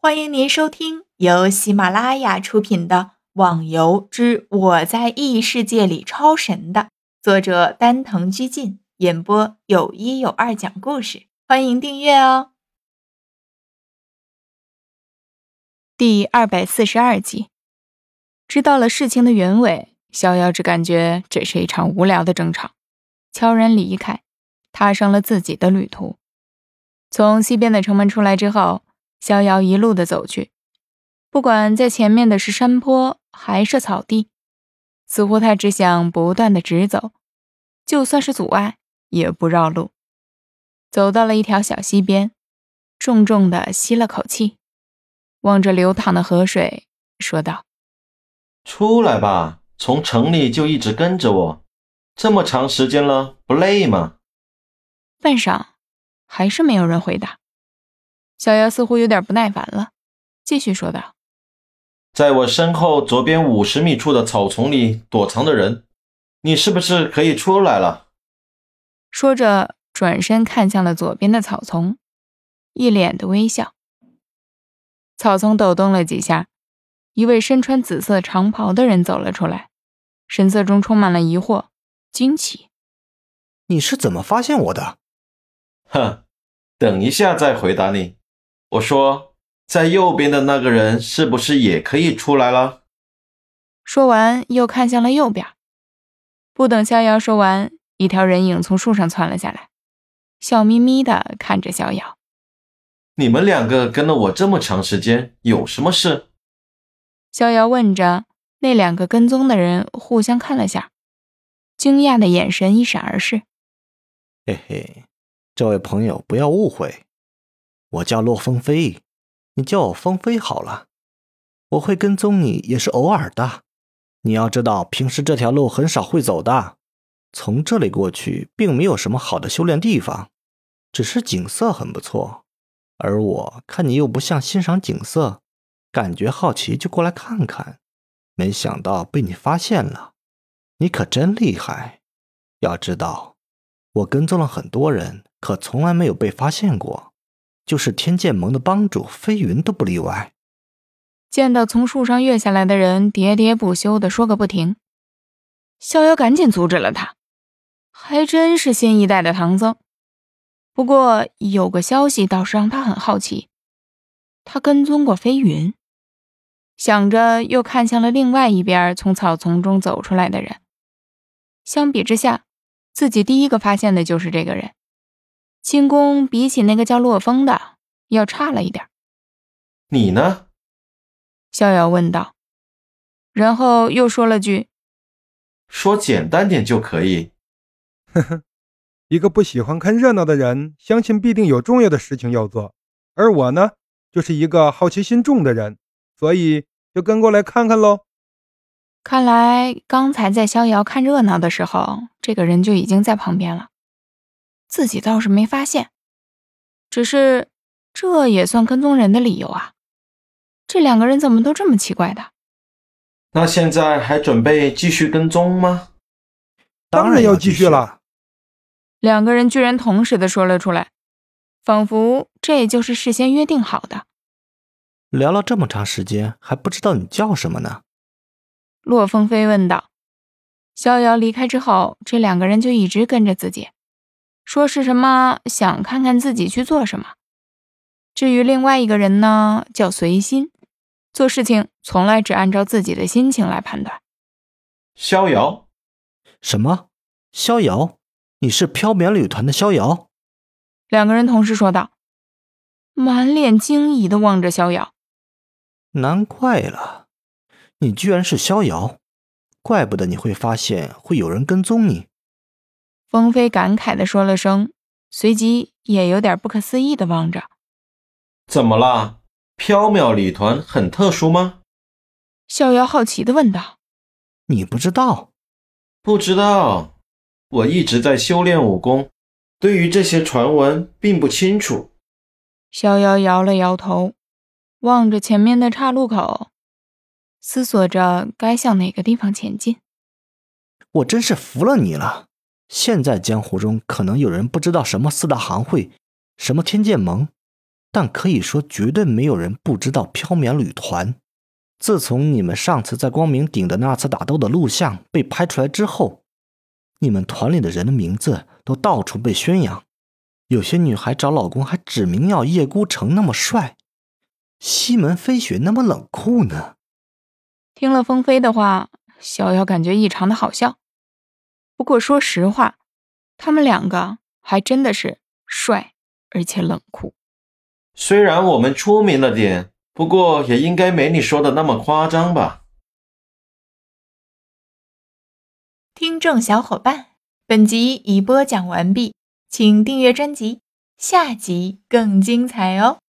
欢迎您收听由喜马拉雅出品的《网游之我在异世界里超神》的作者丹藤居进演播，有一有二讲故事。欢迎订阅哦。第二百四十二集，知道了事情的原委，逍遥只感觉这是一场无聊的争吵，悄然离开，踏上了自己的旅途。从西边的城门出来之后。逍遥一路的走去，不管在前面的是山坡还是草地，似乎他只想不断的直走，就算是阻碍也不绕路。走到了一条小溪边，重重的吸了口气，望着流淌的河水，说道：“出来吧，从城里就一直跟着我，这么长时间了，不累吗？”半晌，还是没有人回答。小妖似乎有点不耐烦了，继续说道：“在我身后左边五十米处的草丛里躲藏的人，你是不是可以出来了？”说着，转身看向了左边的草丛，一脸的微笑。草丛抖动了几下，一位身穿紫色长袍的人走了出来，神色中充满了疑惑、惊奇：“你是怎么发现我的？”“哼，等一下再回答你。”我说，在右边的那个人是不是也可以出来了？说完，又看向了右边。不等逍遥说完，一条人影从树上窜了下来，笑眯眯的看着逍遥：“你们两个跟了我这么长时间，有什么事？”逍遥问着。那两个跟踪的人互相看了下，惊讶的眼神一闪而逝。嘿嘿，这位朋友，不要误会。我叫洛风飞，你叫我风飞好了。我会跟踪你也是偶尔的。你要知道，平时这条路很少会走的。从这里过去，并没有什么好的修炼地方，只是景色很不错。而我看你又不像欣赏景色，感觉好奇就过来看看。没想到被你发现了，你可真厉害。要知道，我跟踪了很多人，可从来没有被发现过。就是天剑盟的帮主飞云都不例外。见到从树上跃下来的人，喋喋不休的说个不停。逍遥赶紧阻止了他。还真是新一代的唐僧。不过有个消息倒是让他很好奇。他跟踪过飞云，想着又看向了另外一边从草丛中走出来的人。相比之下，自己第一个发现的就是这个人。轻功比起那个叫洛风的要差了一点。你呢？逍遥问道，然后又说了句：“说简单点就可以。”呵呵，一个不喜欢看热闹的人，相信必定有重要的事情要做。而我呢，就是一个好奇心重的人，所以就跟过来看看喽。看来刚才在逍遥看热闹的时候，这个人就已经在旁边了。自己倒是没发现，只是这也算跟踪人的理由啊？这两个人怎么都这么奇怪的？那现在还准备继续跟踪吗？当然要继续了。两个人居然同时的说了出来，仿佛这就是事先约定好的。聊了这么长时间，还不知道你叫什么呢？洛风飞问道。逍遥离开之后，这两个人就一直跟着自己。说是什么想看看自己去做什么。至于另外一个人呢，叫随心，做事情从来只按照自己的心情来判断。逍遥，什么？逍遥？你是缥缈旅团的逍遥？两个人同时说道，满脸惊疑的望着逍遥。难怪了，你居然是逍遥，怪不得你会发现会有人跟踪你。风飞感慨地说了声，随即也有点不可思议地望着。怎么了？缥缈旅团很特殊吗？逍遥好奇地问道。你不知道？不知道。我一直在修炼武功，对于这些传闻并不清楚。逍遥摇了摇头，望着前面的岔路口，思索着该向哪个地方前进。我真是服了你了。现在江湖中可能有人不知道什么四大行会，什么天剑盟，但可以说绝对没有人不知道飘渺旅团。自从你们上次在光明顶的那次打斗的录像被拍出来之后，你们团里的人的名字都到处被宣扬。有些女孩找老公还指明要叶孤城那么帅，西门飞雪那么冷酷呢。听了风飞的话，逍遥感觉异常的好笑。不过说实话，他们两个还真的是帅而且冷酷。虽然我们出名了点。不过也应该没你说的那么夸张吧。听众小伙伴，本集已播讲完毕，请订阅专辑，下集更精彩哦。